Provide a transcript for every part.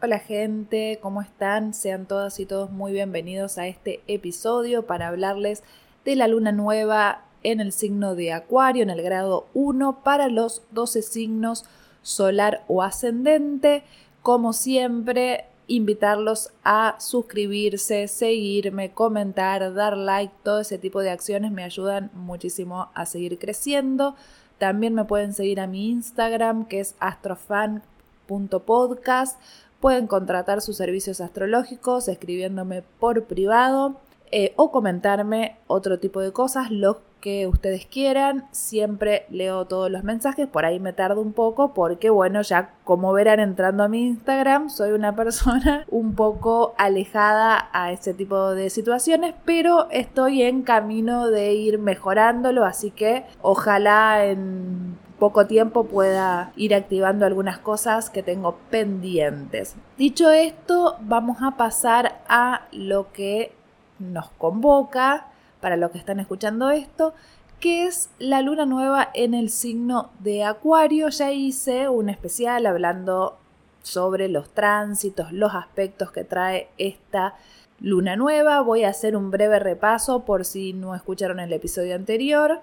Hola gente, ¿cómo están? Sean todas y todos muy bienvenidos a este episodio para hablarles de la luna nueva en el signo de Acuario, en el grado 1, para los 12 signos solar o ascendente. Como siempre, invitarlos a suscribirse, seguirme, comentar, dar like, todo ese tipo de acciones me ayudan muchísimo a seguir creciendo. También me pueden seguir a mi Instagram que es astrofan.podcast Pueden contratar sus servicios astrológicos escribiéndome por privado eh, o comentarme otro tipo de cosas, lo que ustedes quieran. Siempre leo todos los mensajes, por ahí me tardo un poco porque bueno, ya como verán entrando a mi Instagram, soy una persona un poco alejada a ese tipo de situaciones, pero estoy en camino de ir mejorándolo, así que ojalá en poco tiempo pueda ir activando algunas cosas que tengo pendientes. Dicho esto, vamos a pasar a lo que nos convoca para los que están escuchando esto, que es la luna nueva en el signo de Acuario. Ya hice un especial hablando sobre los tránsitos, los aspectos que trae esta luna nueva. Voy a hacer un breve repaso por si no escucharon el episodio anterior.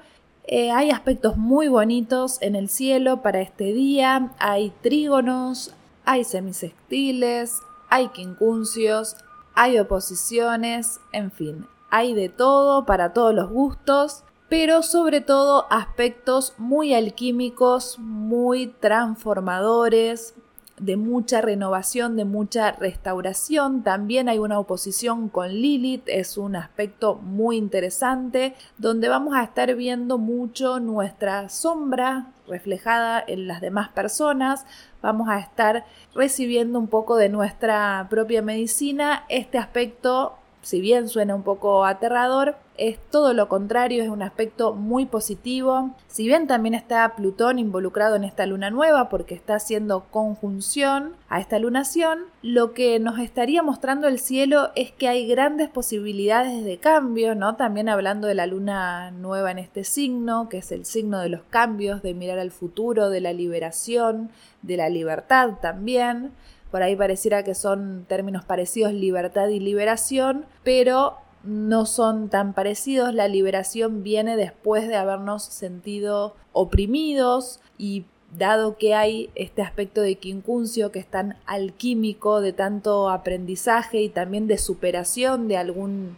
Eh, hay aspectos muy bonitos en el cielo para este día. Hay trígonos, hay semisextiles, hay quincunциos, hay oposiciones, en fin, hay de todo para todos los gustos, pero sobre todo aspectos muy alquímicos, muy transformadores, de mucha renovación, de mucha restauración. También hay una oposición con Lilith, es un aspecto muy interesante, donde vamos a estar viendo mucho nuestra sombra reflejada en las demás personas, vamos a estar recibiendo un poco de nuestra propia medicina. Este aspecto si bien suena un poco aterrador, es todo lo contrario, es un aspecto muy positivo. Si bien también está Plutón involucrado en esta luna nueva porque está haciendo conjunción a esta lunación, lo que nos estaría mostrando el cielo es que hay grandes posibilidades de cambio, ¿no? También hablando de la luna nueva en este signo, que es el signo de los cambios, de mirar al futuro, de la liberación, de la libertad también. Por ahí pareciera que son términos parecidos libertad y liberación, pero no son tan parecidos. La liberación viene después de habernos sentido oprimidos y dado que hay este aspecto de quincuncio que es tan alquímico, de tanto aprendizaje y también de superación de algún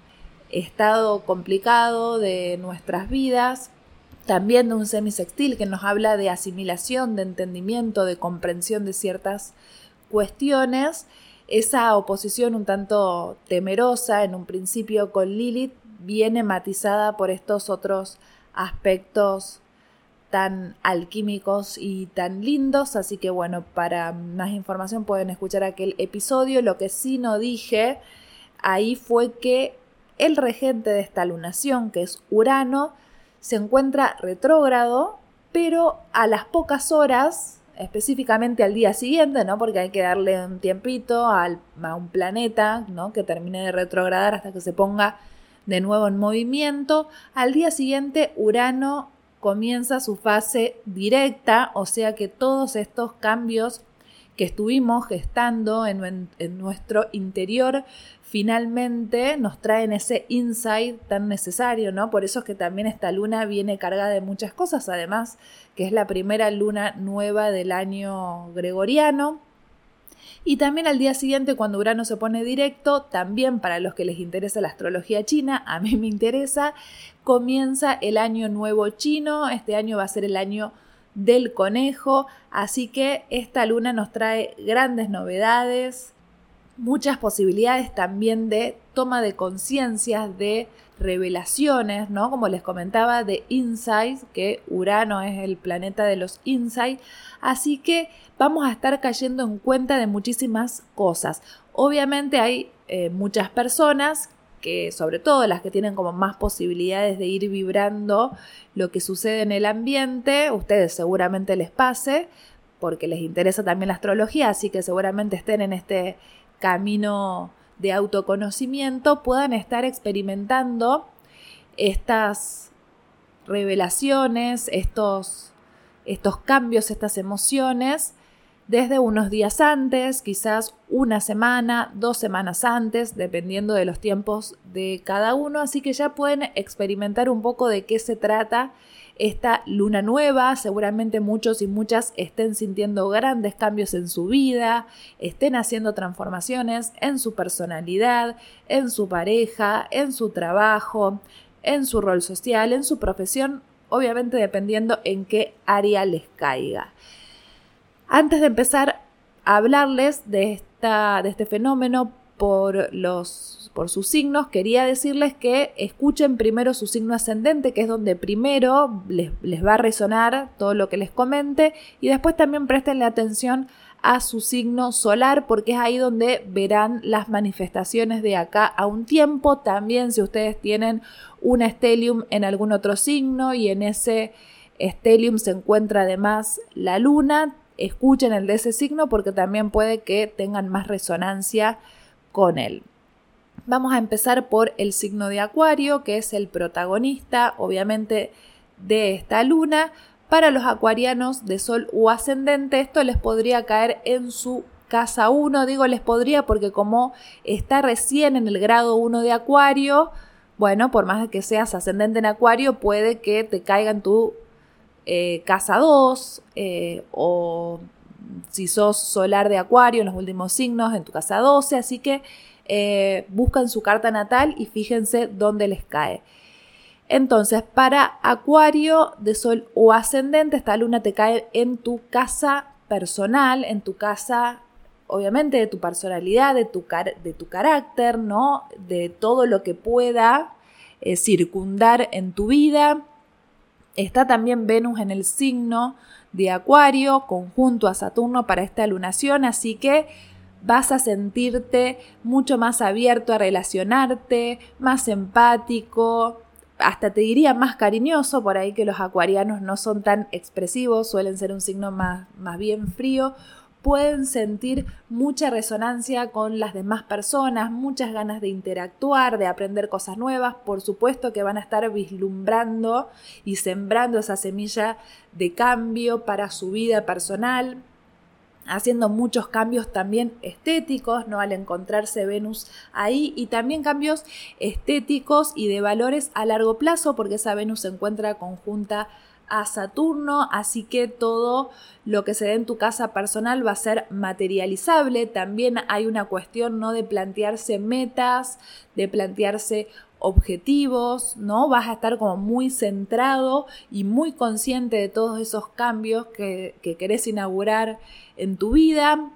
estado complicado de nuestras vidas, también de un semisextil que nos habla de asimilación, de entendimiento, de comprensión de ciertas cuestiones, esa oposición un tanto temerosa en un principio con Lilith viene matizada por estos otros aspectos tan alquímicos y tan lindos, así que bueno, para más información pueden escuchar aquel episodio. Lo que sí no dije ahí fue que el regente de esta lunación, que es Urano, se encuentra retrógrado, pero a las pocas horas específicamente al día siguiente, ¿no? Porque hay que darle un tiempito al, a un planeta, ¿no? Que termine de retrogradar hasta que se ponga de nuevo en movimiento. Al día siguiente, Urano comienza su fase directa, o sea que todos estos cambios que estuvimos gestando en, en nuestro interior finalmente nos traen ese insight tan necesario, ¿no? Por eso es que también esta luna viene cargada de muchas cosas, además que es la primera luna nueva del año gregoriano. Y también al día siguiente, cuando Urano se pone directo, también para los que les interesa la astrología china, a mí me interesa, comienza el año nuevo chino, este año va a ser el año del conejo, así que esta luna nos trae grandes novedades, muchas posibilidades también de toma de conciencia, de revelaciones, ¿no? Como les comentaba, de insights, que Urano es el planeta de los insights. Así que vamos a estar cayendo en cuenta de muchísimas cosas. Obviamente hay eh, muchas personas que, sobre todo las que tienen como más posibilidades de ir vibrando lo que sucede en el ambiente, ustedes seguramente les pase, porque les interesa también la astrología, así que seguramente estén en este camino de autoconocimiento puedan estar experimentando estas revelaciones, estos, estos cambios, estas emociones desde unos días antes, quizás una semana, dos semanas antes, dependiendo de los tiempos de cada uno, así que ya pueden experimentar un poco de qué se trata esta luna nueva. Seguramente muchos y muchas estén sintiendo grandes cambios en su vida, estén haciendo transformaciones en su personalidad, en su pareja, en su trabajo, en su rol social, en su profesión, obviamente dependiendo en qué área les caiga. Antes de empezar a hablarles de, esta, de este fenómeno, por, los, por sus signos, quería decirles que escuchen primero su signo ascendente, que es donde primero les, les va a resonar todo lo que les comente, y después también prestenle atención a su signo solar, porque es ahí donde verán las manifestaciones de acá a un tiempo. También si ustedes tienen un estelium en algún otro signo y en ese estelium se encuentra además la luna, escuchen el de ese signo porque también puede que tengan más resonancia con él. Vamos a empezar por el signo de Acuario, que es el protagonista, obviamente, de esta luna. Para los acuarianos de Sol o ascendente, esto les podría caer en su casa 1. Digo les podría porque como está recién en el grado 1 de Acuario, bueno, por más que seas ascendente en Acuario, puede que te caiga en tu eh, casa 2 eh, o si sos solar de acuario en los últimos signos, en tu casa 12, así que eh, buscan su carta natal y fíjense dónde les cae. Entonces, para acuario de sol o ascendente, esta luna te cae en tu casa personal, en tu casa, obviamente, de tu personalidad, de tu, de tu carácter, ¿no? De todo lo que pueda eh, circundar en tu vida. Está también Venus en el signo de Acuario, conjunto a Saturno para esta lunación, así que vas a sentirte mucho más abierto a relacionarte, más empático, hasta te diría más cariñoso, por ahí que los acuarianos no son tan expresivos, suelen ser un signo más, más bien frío, pueden sentir mucha resonancia con las demás personas, muchas ganas de interactuar, de aprender cosas nuevas, por supuesto que van a estar vislumbrando y sembrando esa semilla de cambio para su vida personal, haciendo muchos cambios también estéticos, ¿no? Al encontrarse Venus ahí y también cambios estéticos y de valores a largo plazo porque esa Venus se encuentra conjunta a Saturno, así que todo lo que se dé en tu casa personal va a ser materializable. También hay una cuestión no de plantearse metas, de plantearse objetivos, ¿no? Vas a estar como muy centrado y muy consciente de todos esos cambios que, que querés inaugurar en tu vida.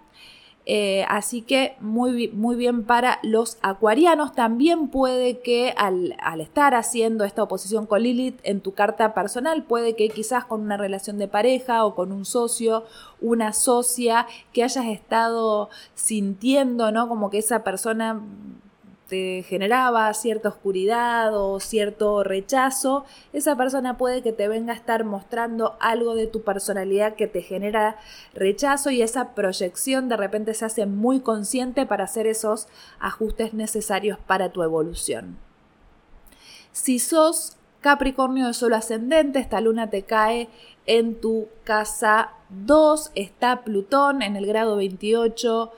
Eh, así que muy, muy bien para los acuarianos. También puede que al, estar haciendo esta oposición con Lilith en tu carta personal, puede que quizás con una relación de pareja o con un socio, una socia, que hayas estado sintiendo, ¿no? Como que esa persona te generaba cierta oscuridad o cierto rechazo, esa persona puede que te venga a estar mostrando algo de tu personalidad que te genera rechazo y esa proyección de repente se hace muy consciente para hacer esos ajustes necesarios para tu evolución. Si sos Capricornio de Sol ascendente, esta luna te cae en tu casa 2, está Plutón en el grado 28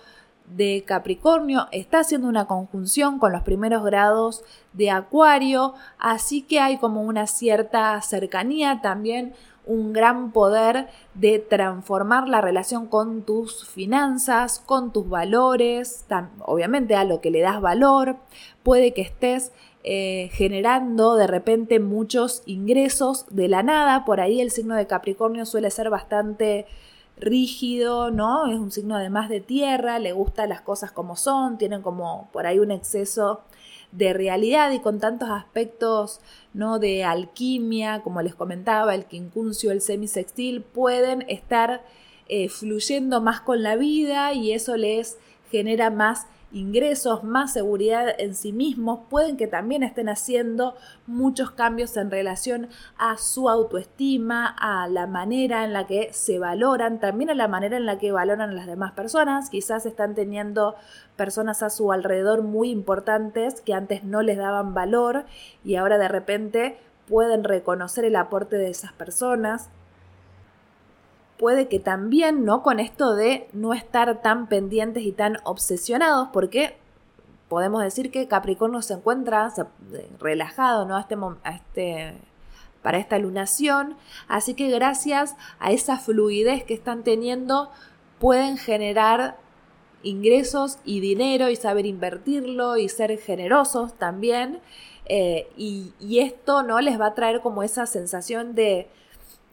de Capricornio está haciendo una conjunción con los primeros grados de Acuario, así que hay como una cierta cercanía, también un gran poder de transformar la relación con tus finanzas, con tus valores, obviamente a lo que le das valor, puede que estés eh, generando de repente muchos ingresos de la nada, por ahí el signo de Capricornio suele ser bastante rígido, ¿no? Es un signo además de tierra, le gustan las cosas como son, tienen como por ahí un exceso de realidad y con tantos aspectos, ¿no? De alquimia, como les comentaba, el quincuncio, el semisextil, pueden estar eh, fluyendo más con la vida y eso les genera más ingresos, más seguridad en sí mismos, pueden que también estén haciendo muchos cambios en relación a su autoestima, a la manera en la que se valoran, también a la manera en la que valoran a las demás personas. Quizás están teniendo personas a su alrededor muy importantes que antes no les daban valor y ahora de repente pueden reconocer el aporte de esas personas puede que también, ¿no? Con esto de no estar tan pendientes y tan obsesionados, porque podemos decir que Capricornio se encuentra relajado, ¿no? Este, este, para esta lunación. Así que gracias a esa fluidez que están teniendo, pueden generar ingresos y dinero y saber invertirlo y ser generosos también. Eh, y, y, esto no les va a traer como esa sensación de,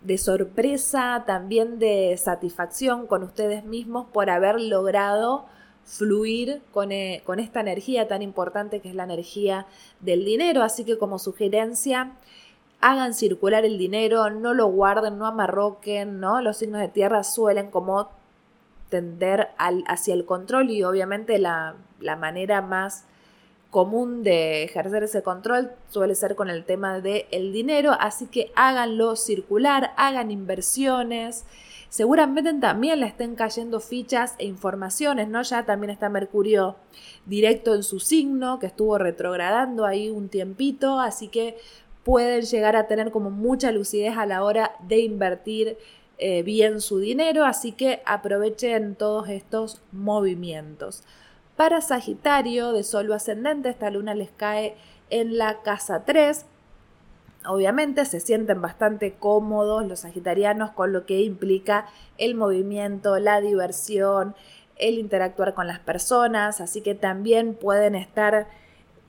de sorpresa, también de satisfacción con ustedes mismos por haber logrado fluir con, eh, con, esta energía tan importante que es la energía del dinero. Así que como sugerencia, hagan circular el dinero, no lo guarden, no amarroquen, ¿no? Los signos de tierra suelen como tender al, hacia el control y obviamente la, la manera más común de ejercer ese control suele ser con el tema del el dinero, así que háganlo circular, hagan inversiones. Seguramente también le estén cayendo fichas e informaciones, ¿no? Ya también está Mercurio directo en su signo, que estuvo retrogradando ahí un tiempito, así que pueden llegar a tener como mucha lucidez a la hora de invertir eh, bien su dinero, así que aprovechen todos estos movimientos. Para Sagitario de Sol ascendente, esta luna les cae en la casa 3. Obviamente se sienten bastante cómodos los sagitarianos con lo que implica el movimiento, la diversión, el interactuar con las personas, así que también pueden estar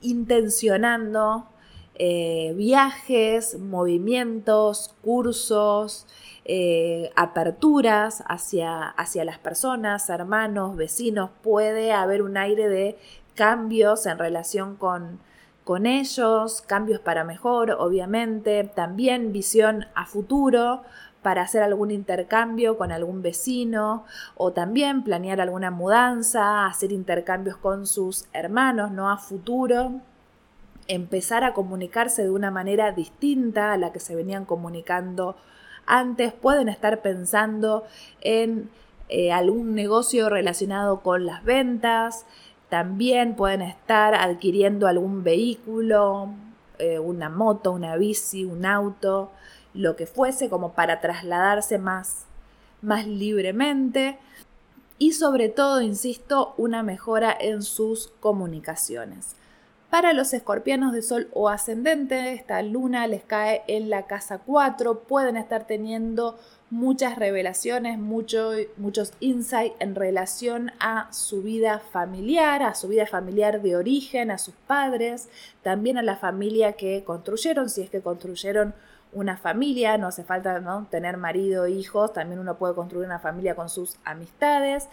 intencionando eh, viajes, movimientos, cursos, eh, aperturas hacia, hacia las personas, hermanos, vecinos, puede haber un aire de cambios en relación con, con ellos, cambios para mejor, obviamente, también visión a futuro para hacer algún intercambio con algún vecino o también planear alguna mudanza, hacer intercambios con sus hermanos, ¿no? A futuro, empezar a comunicarse de una manera distinta a la que se venían comunicando antes, pueden estar pensando en eh, algún negocio relacionado con las ventas, también pueden estar adquiriendo algún vehículo, eh, una moto, una bici, un auto, lo que fuese, como para trasladarse más, más libremente. Y sobre todo, insisto, una mejora en sus comunicaciones. Para los escorpianos de sol o ascendente, esta luna les cae en la casa 4, pueden estar teniendo muchas revelaciones, muchos insights en relación a su vida familiar, a su vida familiar de origen, a sus padres, también a la familia que construyeron, si es que construyeron una familia, no hace falta ¿no? tener marido, hijos, también uno puede construir una familia con sus amistades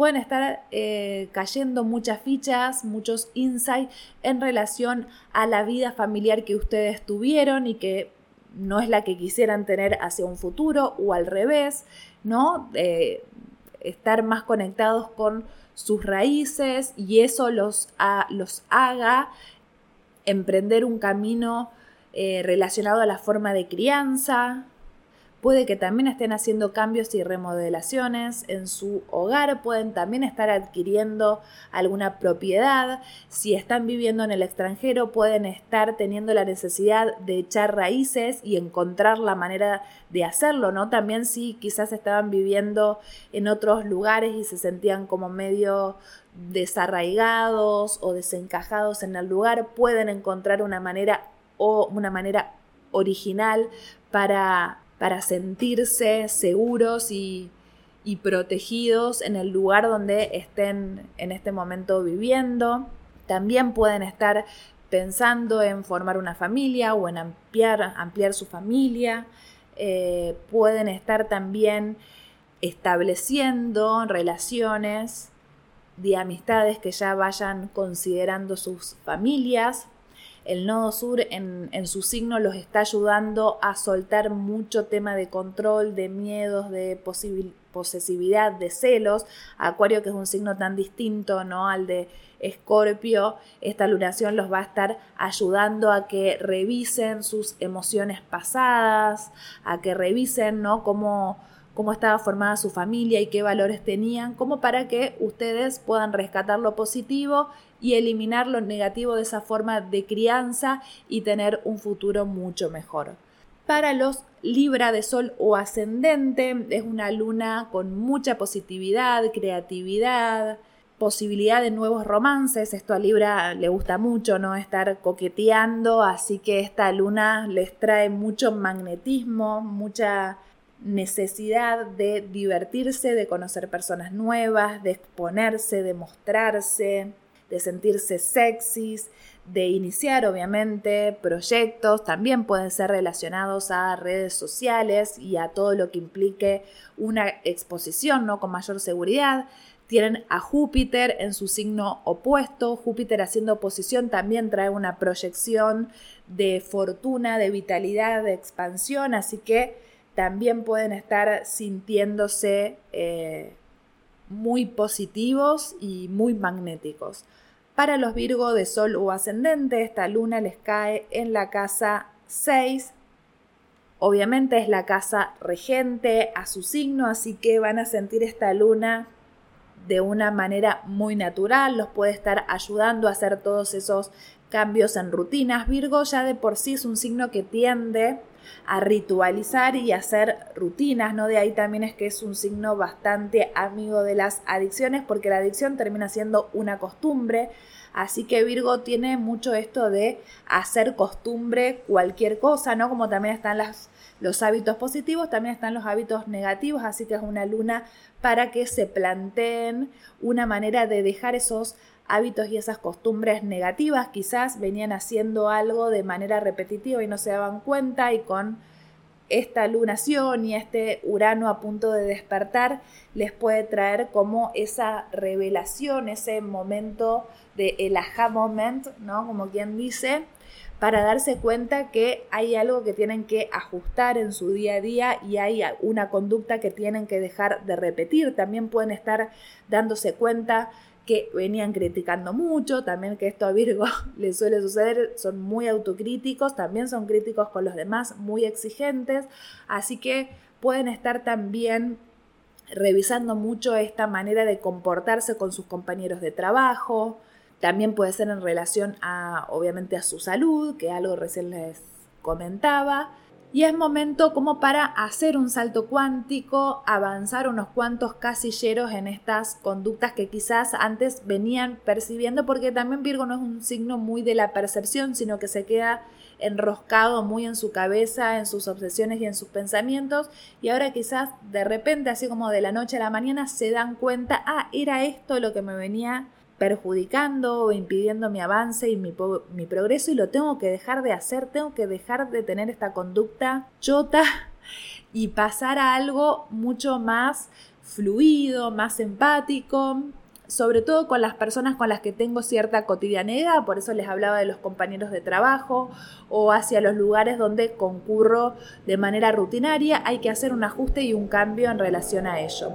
pueden estar eh, cayendo muchas fichas, muchos insights en relación a la vida familiar que ustedes tuvieron y que no es la que quisieran tener hacia un futuro o al revés, ¿no? Eh, estar más conectados con sus raíces y eso los, los haga emprender un camino eh, relacionado a la forma de crianza, Puede que también estén haciendo cambios y remodelaciones en su hogar, pueden también estar adquiriendo alguna propiedad. Si están viviendo en el extranjero, pueden estar teniendo la necesidad de echar raíces y encontrar la manera de hacerlo, ¿no? También si quizás estaban viviendo en otros lugares y se sentían como medio desarraigados o desencajados en el lugar, pueden encontrar una manera o una manera original para para sentirse seguros y, protegidos en el lugar donde estén en este momento viviendo. También pueden estar pensando en formar una familia o en ampliar, su familia. Eh, pueden estar también estableciendo relaciones de amistades que ya vayan considerando sus familias el nodo sur en, su signo los está ayudando a soltar mucho tema de control, de miedos, de posesividad, de celos. Acuario, que es un signo tan distinto ¿no? al de Escorpio, esta lunación los va a estar ayudando a que revisen sus emociones pasadas, a que revisen ¿no? cómo cómo estaba formada su familia y qué valores tenían, como para que ustedes puedan rescatar lo positivo y eliminar lo negativo de esa forma de crianza y tener un futuro mucho mejor. Para los Libra de Sol o ascendente, es una luna con mucha positividad, creatividad, posibilidad de nuevos romances. Esto a Libra le gusta mucho, ¿no? Estar coqueteando, así que esta luna les trae mucho magnetismo, mucha necesidad de divertirse, de conocer personas nuevas, de exponerse, de mostrarse, de sentirse sexys, de iniciar obviamente proyectos, también pueden ser relacionados a redes sociales y a todo lo que implique una exposición, ¿no? Con mayor seguridad. Tienen a Júpiter en su signo opuesto. Júpiter haciendo oposición también trae una proyección de fortuna, de vitalidad, de expansión, así que también pueden estar sintiéndose eh, muy positivos y muy magnéticos. Para los Virgo de Sol o Ascendente, esta luna les cae en la casa 6. Obviamente es la casa regente a su signo, así que van a sentir esta luna de una manera muy natural, los puede estar ayudando a hacer todos esos cambios en rutinas. Virgo ya de por sí es un signo que tiende a ritualizar y hacer rutinas, ¿no? De ahí también es que es un signo bastante amigo de las adicciones porque la adicción termina siendo una costumbre, así que Virgo tiene mucho esto de hacer costumbre cualquier cosa, ¿no? Como también están los hábitos positivos, también están los hábitos negativos, así que es una luna para que se planteen una manera de dejar esos hábitos y esas costumbres negativas, quizás venían haciendo algo de manera repetitiva y no se daban cuenta y con esta lunación y este Urano a punto de despertar les puede traer como esa revelación, ese momento de el aha moment, ¿no? Como quien dice, para darse cuenta que hay algo que tienen que ajustar en su día a día y hay una conducta que tienen que dejar de repetir. También pueden estar dándose cuenta que venían criticando mucho, también que esto a Virgo le suele suceder, son muy autocríticos, también son críticos con los demás, muy exigentes, así que pueden estar también revisando mucho esta manera de comportarse con sus compañeros de trabajo, también puede ser en relación a, obviamente, a su salud, que algo recién les comentaba, y es momento como para hacer un salto cuántico, avanzar unos cuantos casilleros en estas conductas que quizás antes venían percibiendo, porque también Virgo no es un signo muy de la percepción, sino que se queda enroscado muy en su cabeza, en sus obsesiones y en sus pensamientos, y ahora quizás de repente, así como de la noche a la mañana, se dan cuenta, ah, era esto lo que me venía perjudicando o impidiendo mi avance y mi, progreso y lo tengo que dejar de hacer, tengo que dejar de tener esta conducta chota y pasar a algo mucho más fluido, más empático, sobre todo con las personas con las que tengo cierta cotidianidad, por eso les hablaba de los compañeros de trabajo o hacia los lugares donde concurro de manera rutinaria, hay que hacer un ajuste y un cambio en relación a ello.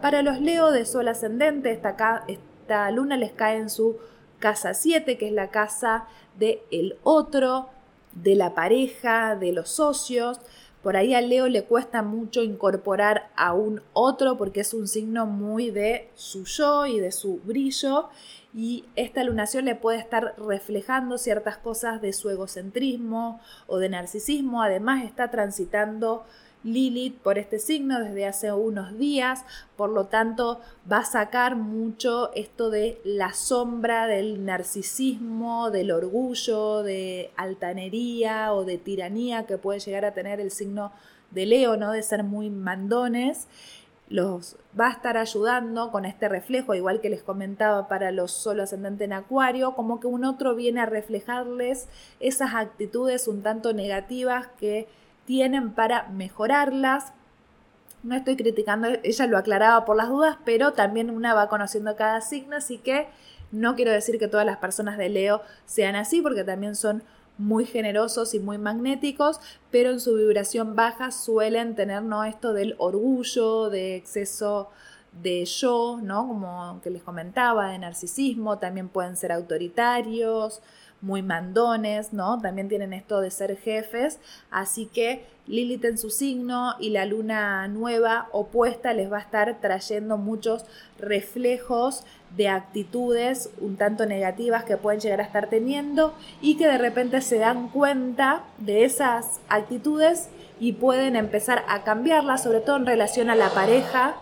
Para los Leo de Sol ascendente, esta, acá, esta luna les cae en su casa 7, que es la casa del el otro, de la pareja, de los socios. Por ahí a Leo le cuesta mucho incorporar a un otro porque es un signo muy de su yo y de su brillo y esta lunación le puede estar reflejando ciertas cosas de su egocentrismo o de narcisismo. Además está transitando Lilith por este signo desde hace unos días, por lo tanto va a sacar mucho esto de la sombra del narcisismo, del orgullo, de altanería o de tiranía que puede llegar a tener el signo de Leo, ¿no? De ser muy mandones. Los va a estar ayudando con este reflejo, igual que les comentaba para los solo ascendente en Acuario, como que un otro viene a reflejarles esas actitudes un tanto negativas que tienen para mejorarlas. No estoy criticando, ella lo aclaraba por las dudas, pero también una va conociendo cada signo, así que no quiero decir que todas las personas de Leo sean así, porque también son muy generosos y muy magnéticos, pero en su vibración baja suelen tener ¿no? esto del orgullo, de exceso de yo, ¿no? Como que les comentaba, de narcisismo, también pueden ser autoritarios, muy mandones, ¿no? También tienen esto de ser jefes, así que Lilith en su signo y la luna nueva opuesta les va a estar trayendo muchos reflejos de actitudes un tanto negativas que pueden llegar a estar teniendo y que de repente se dan cuenta de esas actitudes y pueden empezar a cambiarlas, sobre todo en relación a la pareja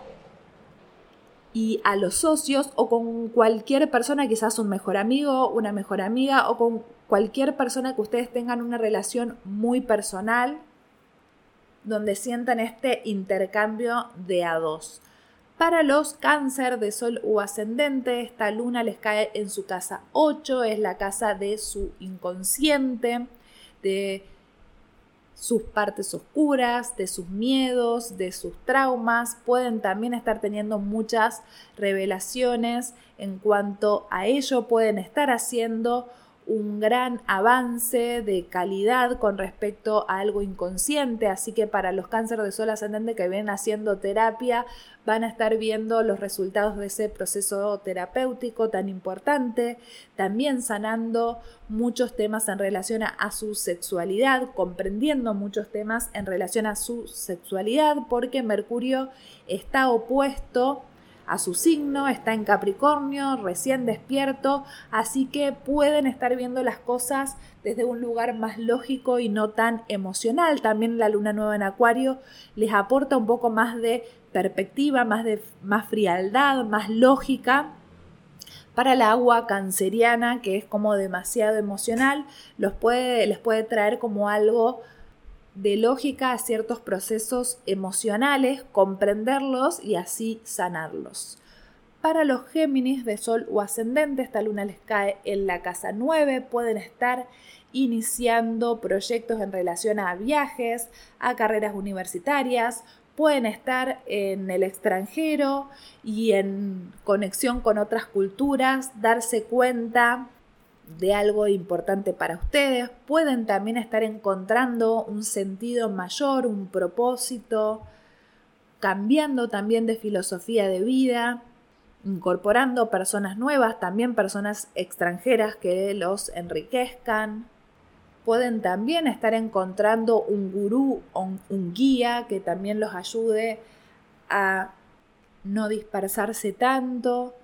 y a los socios o con cualquier persona, quizás un mejor amigo, una mejor amiga o con cualquier persona que ustedes tengan una relación muy personal donde sientan este intercambio de a dos. Para los cáncer de sol o ascendente, esta luna les cae en su casa 8, es la casa de su inconsciente, de sus partes oscuras, de sus miedos, de sus traumas. Pueden también estar teniendo muchas revelaciones en cuanto a ello. Pueden estar haciendo un gran avance de calidad con respecto a algo inconsciente, así que para los cánceres de sol ascendente que vienen haciendo terapia van a estar viendo los resultados de ese proceso terapéutico tan importante, también sanando muchos temas en relación a, su sexualidad, comprendiendo muchos temas en relación a su sexualidad, porque Mercurio está opuesto a su signo, está en Capricornio, recién despierto, así que pueden estar viendo las cosas desde un lugar más lógico y no tan emocional. También la luna nueva en Acuario les aporta un poco más de perspectiva, más de más frialdad, más lógica. Para el agua canceriana, que es como demasiado emocional, los puede, les puede traer como algo de lógica a ciertos procesos emocionales, comprenderlos y así sanarlos. Para los Géminis de Sol o ascendente, esta luna les cae en la casa 9, pueden estar iniciando proyectos en relación a viajes, a carreras universitarias, pueden estar en el extranjero y en conexión con otras culturas, darse cuenta de algo importante para ustedes, pueden también estar encontrando un sentido mayor, un propósito, cambiando también de filosofía de vida, incorporando personas nuevas, también personas extranjeras que los enriquezcan. Pueden también estar encontrando un gurú o un guía que también los ayude a no dispersarse tanto,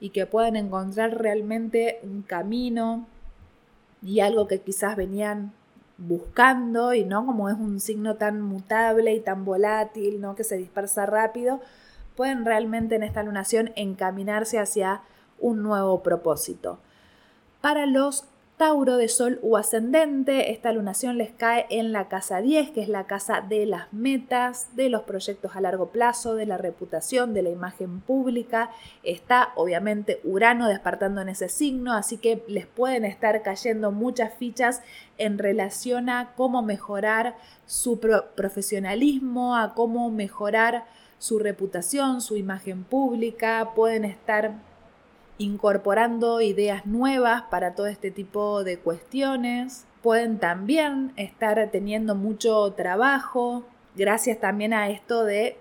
y que puedan encontrar realmente un camino y algo que quizás venían buscando y no como es un signo tan mutable y tan volátil, ¿no? que se dispersa rápido, pueden realmente en esta lunación encaminarse hacia un nuevo propósito. Para los Tauro de Sol u ascendente, esta lunación les cae en la casa 10, que es la casa de las metas, de los proyectos a largo plazo, de la reputación, de la imagen pública. Está obviamente Urano despertando en ese signo, así que les pueden estar cayendo muchas fichas en relación a cómo mejorar su profesionalismo, a cómo mejorar su reputación, su imagen pública, pueden estar incorporando ideas nuevas para todo este tipo de cuestiones. Pueden también estar teniendo mucho trabajo, gracias también a esto de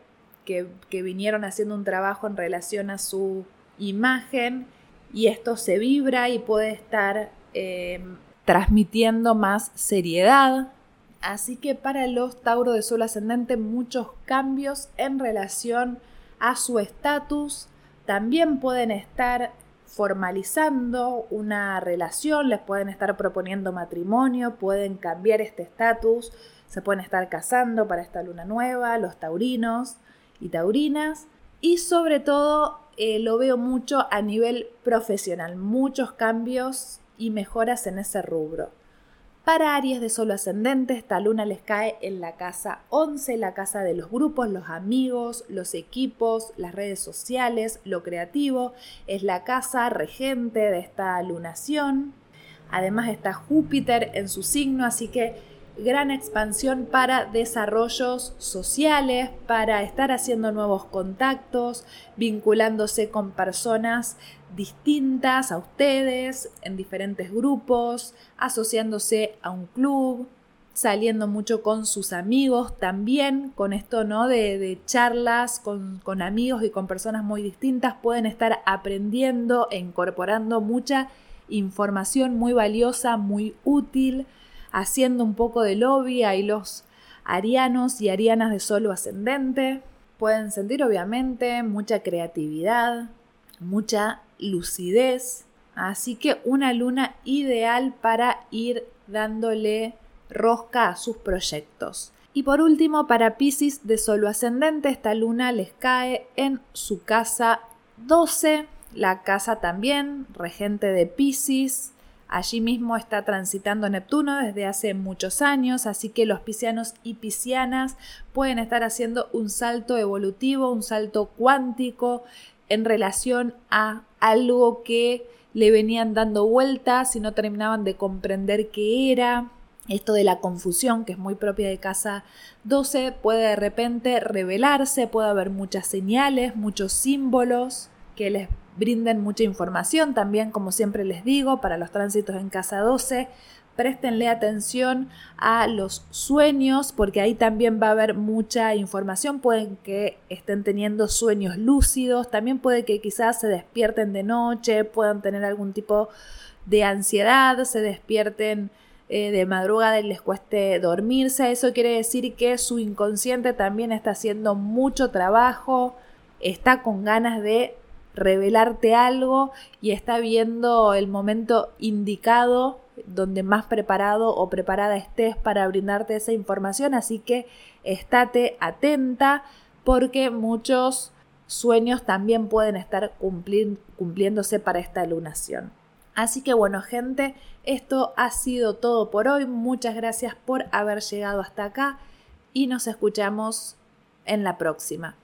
que, vinieron haciendo un trabajo en relación a su imagen y esto se vibra y puede estar eh, transmitiendo más seriedad. Así que para los Tauro de Sol ascendente muchos cambios en relación a su estatus. También pueden estar formalizando una relación, les pueden estar proponiendo matrimonio, pueden cambiar este estatus, se pueden estar casando para esta luna nueva, los taurinos y taurinas. Y sobre todo eh, lo veo mucho a nivel profesional, muchos cambios y mejoras en ese rubro. Para Aries de Solo Ascendente, esta luna les cae en la casa 11, la casa de los grupos, los amigos, los equipos, las redes sociales, lo creativo. Es la casa regente de esta lunación. Además está Júpiter en su signo, así que gran expansión para desarrollos sociales, para estar haciendo nuevos contactos, vinculándose con personas distintas a ustedes, en diferentes grupos, asociándose a un club, saliendo mucho con sus amigos también, con esto, ¿no? De, charlas con, con, amigos y con personas muy distintas, pueden estar aprendiendo e incorporando mucha información muy valiosa, muy útil, haciendo un poco de lobby, hay los arianos y arianas de solo ascendente, pueden sentir obviamente mucha creatividad, mucha lucidez, así que una luna ideal para ir dándole rosca a sus proyectos. Y por último, para Pisces de solo ascendente, esta luna les cae en su casa 12, la casa también regente de Pisces. Allí mismo está transitando Neptuno desde hace muchos años, así que los piscianos y piscianas pueden estar haciendo un salto evolutivo, un salto cuántico en relación a algo que le venían dando vueltas y no terminaban de comprender qué era. Esto de la confusión, que es muy propia de casa 12, puede de repente revelarse, puede haber muchas señales, muchos símbolos que les brinden mucha información. También, como siempre les digo, para los tránsitos en casa 12, préstenle atención a los sueños, porque ahí también va a haber mucha información. Pueden que estén teniendo sueños lúcidos, también puede que quizás se despierten de noche, puedan tener algún tipo de ansiedad, se despierten eh, de madrugada y les cueste dormirse. Eso quiere decir que su inconsciente también está haciendo mucho trabajo, está con ganas de revelarte algo y está viendo el momento indicado donde más preparado o preparada estés para brindarte esa información, así que estate atenta porque muchos sueños también pueden estar cumpliéndose para esta lunación. Así que bueno gente, esto ha sido todo por hoy. Muchas gracias por haber llegado hasta acá y nos escuchamos en la próxima.